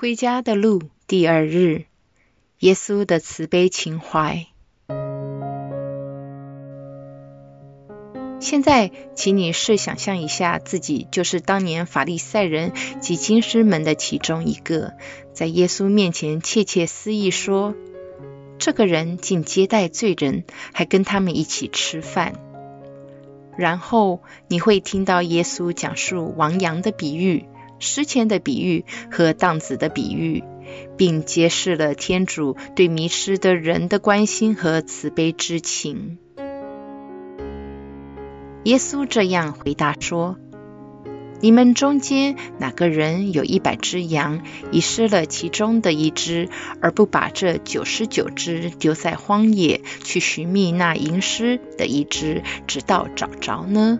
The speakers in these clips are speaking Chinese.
归家的路第二日，耶稣的慈悲情怀。现在，请你试想象一下，自己就是当年法利赛人及经师们的其中一个，在耶稣面前窃窃私语说：“这个人竟接待罪人，还跟他们一起吃饭。”然后你会听到耶稣讲述王羊的比喻、失钱的比喻和荡子的比喻，并揭示了天主对迷失的人的关心和慈悲之情。耶稣这样回答说：“你们中间哪个人有一百只羊，遗失了其中的一只，而不把这九十九只丢在荒野，去寻觅那遗失的一只，直到找着呢？”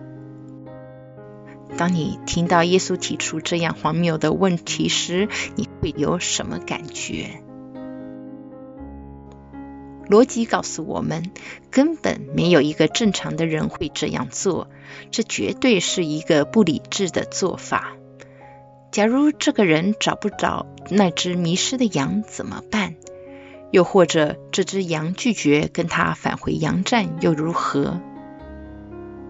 当你听到耶稣提出这样荒谬的问题时，你会有什么感觉？逻辑告诉我们，根本没有一个正常的人会这样做，这绝对是一个不理智的做法。假如这个人找不着那只迷失的羊怎么办？又或者这只羊拒绝跟他返回羊站又如何？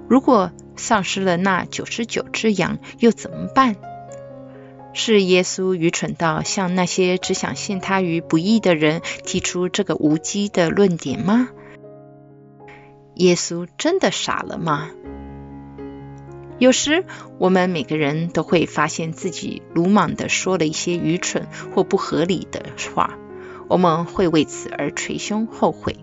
如果丧失了那九十九只羊又怎么办？是耶稣愚蠢到向那些只想陷他于不义的人提出这个无稽的论点吗？耶稣真的傻了吗？有时我们每个人都会发现自己鲁莽的说了一些愚蠢或不合理的话，我们会为此而捶胸后悔。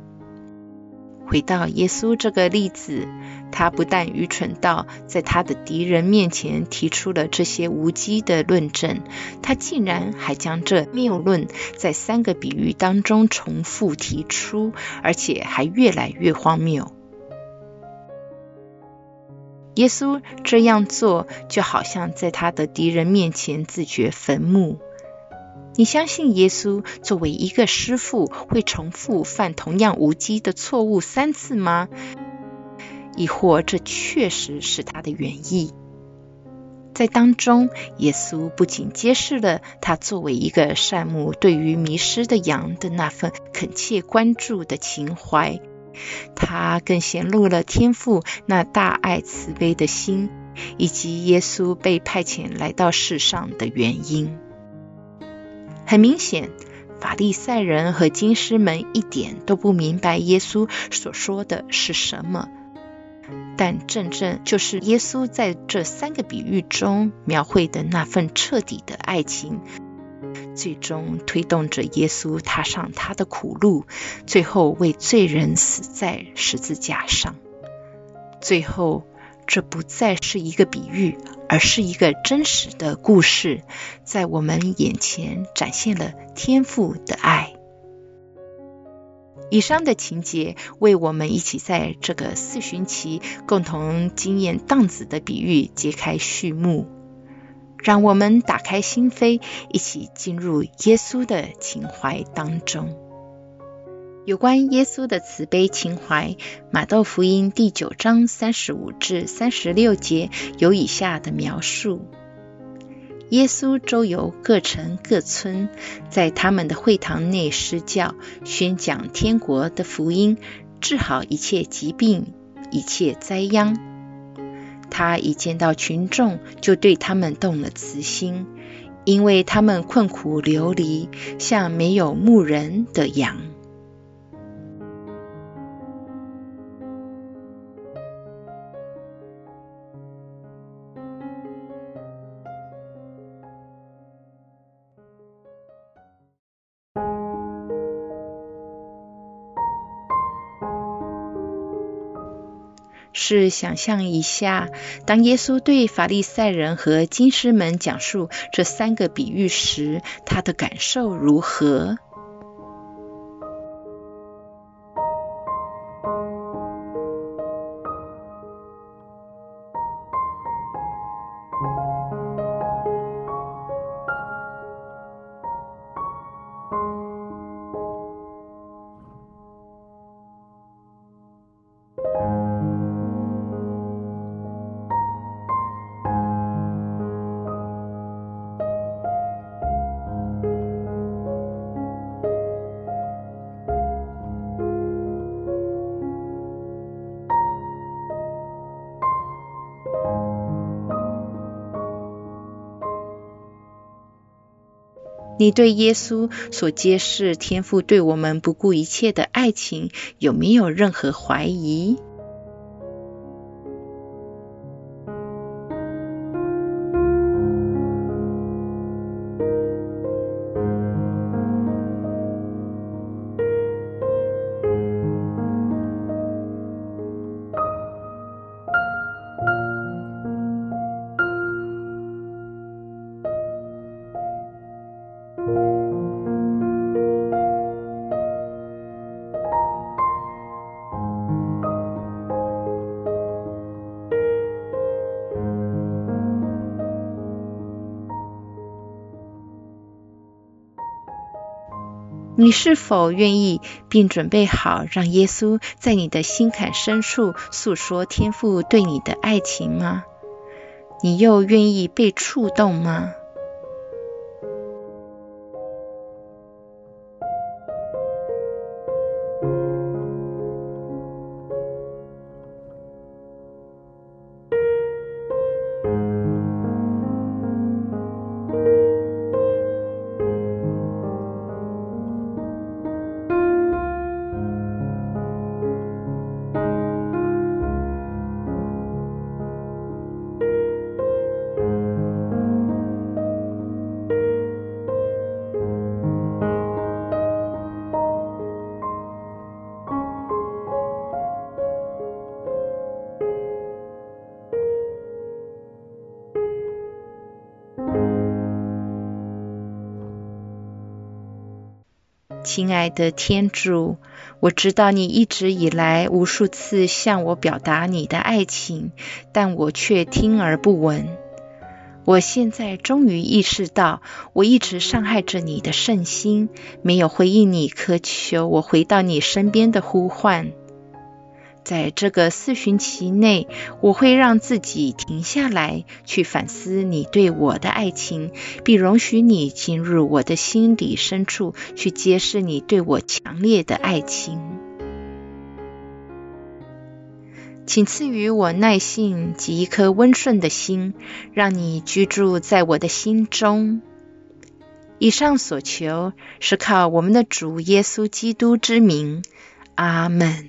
回到耶稣这个例子。他不但愚蠢到在他的敌人面前提出了这些无稽的论证，他竟然还将这谬论在三个比喻当中重复提出，而且还越来越荒谬。耶稣这样做，就好像在他的敌人面前自掘坟墓。你相信耶稣作为一个师傅，会重复犯同样无稽的错误三次吗？亦或这确实是他的原意，在当中，耶稣不仅揭示了他作为一个善牧对于迷失的羊的那份恳切关注的情怀，他更显露了天父那大爱慈悲的心，以及耶稣被派遣来到世上的原因。很明显，法利赛人和经师们一点都不明白耶稣所说的是什么。但正正就是耶稣在这三个比喻中描绘的那份彻底的爱情，最终推动着耶稣踏上他的苦路，最后为罪人死在十字架上。最后，这不再是一个比喻，而是一个真实的故事，在我们眼前展现了天父的爱。以上的情节为我们一起在这个四旬期共同经验荡子的比喻揭开序幕，让我们打开心扉，一起进入耶稣的情怀当中。有关耶稣的慈悲情怀，马窦福音第九章三十五至三十六节有以下的描述。耶稣周游各城各村，在他们的会堂内施教，宣讲天国的福音，治好一切疾病、一切灾殃。他一见到群众，就对他们动了慈心，因为他们困苦流离，像没有牧人的羊。是想象一下，当耶稣对法利赛人和金师们讲述这三个比喻时，他的感受如何？你对耶稣所揭示天父对我们不顾一切的爱情，有没有任何怀疑？你是否愿意并准备好，让耶稣在你的心坎深处诉说天父对你的爱情吗？你又愿意被触动吗？亲爱的天主，我知道你一直以来无数次向我表达你的爱情，但我却听而不闻。我现在终于意识到，我一直伤害着你的圣心，没有回应你渴求我回到你身边的呼唤。在这个四旬期内，我会让自己停下来，去反思你对我的爱情，并容许你进入我的心底深处，去揭示你对我强烈的爱情。请赐予我耐性及一颗温顺的心，让你居住在我的心中。以上所求是靠我们的主耶稣基督之名，阿门。